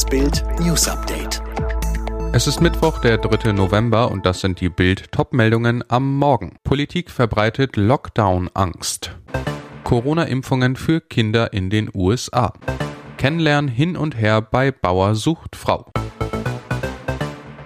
Das Bild News Update. Es ist Mittwoch, der 3. November und das sind die Bild Topmeldungen am Morgen. Politik verbreitet Lockdown Angst. Corona-Impfungen für Kinder in den USA. Kennenlernen hin und her bei Bauer sucht Frau.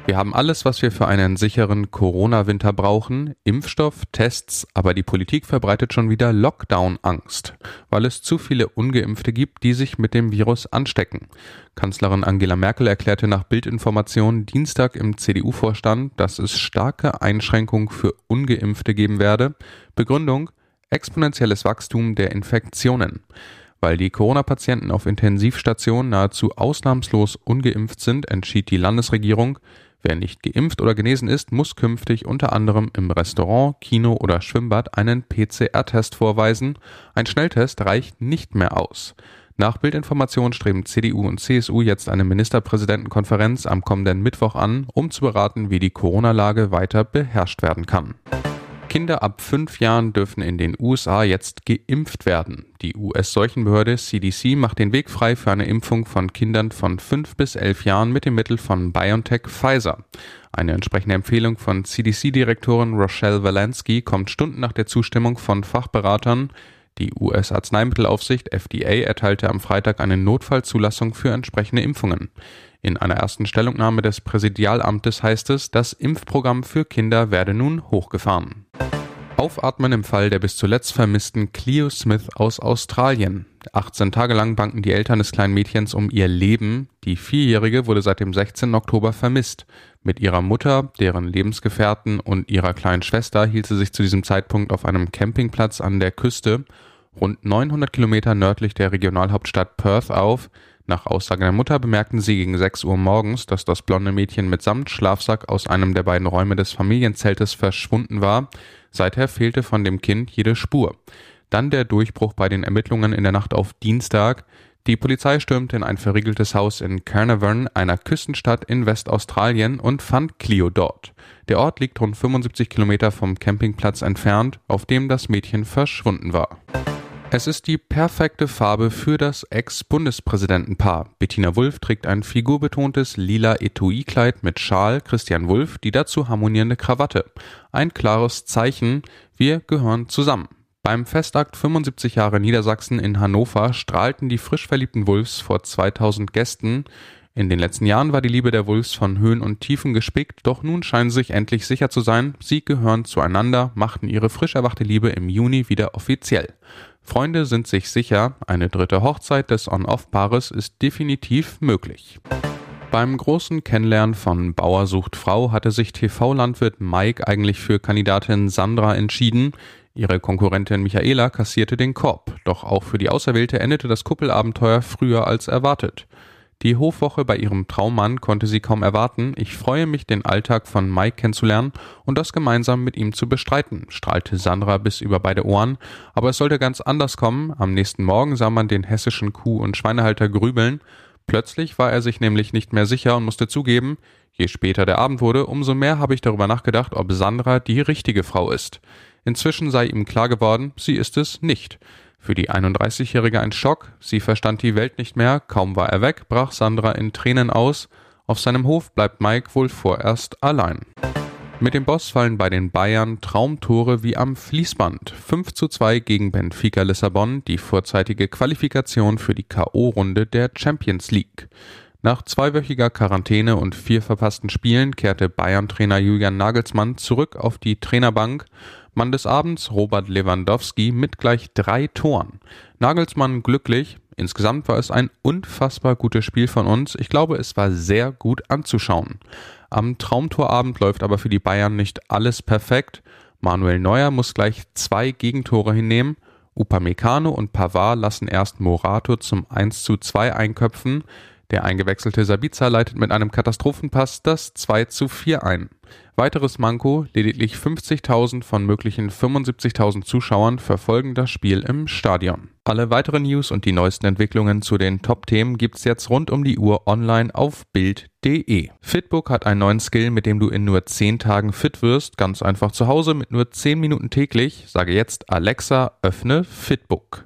Wir haben alles, was wir für einen sicheren Corona-Winter brauchen. Impfstoff, Tests, aber die Politik verbreitet schon wieder Lockdown-Angst, weil es zu viele Ungeimpfte gibt, die sich mit dem Virus anstecken. Kanzlerin Angela Merkel erklärte nach Bildinformationen Dienstag im CDU-Vorstand, dass es starke Einschränkungen für Ungeimpfte geben werde. Begründung exponentielles Wachstum der Infektionen. Weil die Corona-Patienten auf Intensivstationen nahezu ausnahmslos ungeimpft sind, entschied die Landesregierung, Wer nicht geimpft oder genesen ist, muss künftig unter anderem im Restaurant, Kino oder Schwimmbad einen PCR-Test vorweisen. Ein Schnelltest reicht nicht mehr aus. Nach Bildinformation streben CDU und CSU jetzt eine Ministerpräsidentenkonferenz am kommenden Mittwoch an, um zu beraten, wie die Corona-Lage weiter beherrscht werden kann. Kinder ab fünf Jahren dürfen in den USA jetzt geimpft werden. Die US-Seuchenbehörde CDC macht den Weg frei für eine Impfung von Kindern von fünf bis elf Jahren mit dem Mittel von BioNTech Pfizer. Eine entsprechende Empfehlung von CDC-Direktorin Rochelle Walensky kommt Stunden nach der Zustimmung von Fachberatern. Die US-Arzneimittelaufsicht FDA erteilte am Freitag eine Notfallzulassung für entsprechende Impfungen. In einer ersten Stellungnahme des Präsidialamtes heißt es, das Impfprogramm für Kinder werde nun hochgefahren. Aufatmen im Fall der bis zuletzt vermissten Cleo Smith aus Australien. 18 Tage lang banken die Eltern des kleinen Mädchens um ihr Leben. Die Vierjährige wurde seit dem 16. Oktober vermisst. Mit ihrer Mutter, deren Lebensgefährten und ihrer kleinen Schwester hielt sie sich zu diesem Zeitpunkt auf einem Campingplatz an der Küste, rund 900 Kilometer nördlich der Regionalhauptstadt Perth auf. Nach Aussage der Mutter bemerkten sie gegen 6 Uhr morgens, dass das blonde Mädchen mitsamt Schlafsack aus einem der beiden Räume des Familienzeltes verschwunden war. Seither fehlte von dem Kind jede Spur. Dann der Durchbruch bei den Ermittlungen in der Nacht auf Dienstag. Die Polizei stürmte in ein verriegeltes Haus in Carnarvon, einer Küstenstadt in Westaustralien, und fand Clio dort. Der Ort liegt rund 75 Kilometer vom Campingplatz entfernt, auf dem das Mädchen verschwunden war. Es ist die perfekte Farbe für das Ex-Bundespräsidentenpaar. Bettina Wulff trägt ein figurbetontes lila Etui-Kleid mit Schal, Christian Wulff die dazu harmonierende Krawatte. Ein klares Zeichen, wir gehören zusammen. Beim Festakt 75 Jahre Niedersachsen in Hannover strahlten die frisch verliebten Wulffs vor 2000 Gästen. In den letzten Jahren war die Liebe der Wulffs von Höhen und Tiefen gespickt, doch nun scheinen sie sich endlich sicher zu sein, sie gehören zueinander, machten ihre frisch erwachte Liebe im Juni wieder offiziell. Freunde sind sich sicher, eine dritte Hochzeit des On-Off-Paares ist definitiv möglich. Beim großen Kennenlernen von Bauer sucht Frau hatte sich TV-Landwirt Mike eigentlich für Kandidatin Sandra entschieden. Ihre Konkurrentin Michaela kassierte den Korb, doch auch für die Auserwählte endete das Kuppelabenteuer früher als erwartet. Die Hofwoche bei ihrem Traummann konnte sie kaum erwarten. Ich freue mich, den Alltag von Mike kennenzulernen und das gemeinsam mit ihm zu bestreiten, strahlte Sandra bis über beide Ohren. Aber es sollte ganz anders kommen. Am nächsten Morgen sah man den hessischen Kuh- und Schweinehalter grübeln. Plötzlich war er sich nämlich nicht mehr sicher und musste zugeben, je später der Abend wurde, umso mehr habe ich darüber nachgedacht, ob Sandra die richtige Frau ist. Inzwischen sei ihm klar geworden, sie ist es nicht. Für die 31-Jährige ein Schock, sie verstand die Welt nicht mehr, kaum war er weg, brach Sandra in Tränen aus. Auf seinem Hof bleibt Mike wohl vorerst allein. Mit dem Boss fallen bei den Bayern Traumtore wie am Fließband. 5 zu 2 gegen Benfica Lissabon, die vorzeitige Qualifikation für die K.O.-Runde der Champions League. Nach zweiwöchiger Quarantäne und vier verpassten Spielen kehrte Bayern-Trainer Julian Nagelsmann zurück auf die Trainerbank. Mann des Abends Robert Lewandowski mit gleich drei Toren. Nagelsmann glücklich. Insgesamt war es ein unfassbar gutes Spiel von uns. Ich glaube, es war sehr gut anzuschauen. Am Traumtorabend läuft aber für die Bayern nicht alles perfekt. Manuel Neuer muss gleich zwei Gegentore hinnehmen. Upamecano und Pavard lassen erst Morato zum 1 zu 2 einköpfen. Der eingewechselte Sabitzer leitet mit einem Katastrophenpass das 2 zu 4 ein. Weiteres Manko, lediglich 50.000 von möglichen 75.000 Zuschauern verfolgen das Spiel im Stadion. Alle weiteren News und die neuesten Entwicklungen zu den Top-Themen gibt's jetzt rund um die Uhr online auf Bild.de. Fitbook hat einen neuen Skill, mit dem du in nur 10 Tagen fit wirst, ganz einfach zu Hause mit nur 10 Minuten täglich. Sage jetzt Alexa, öffne Fitbook.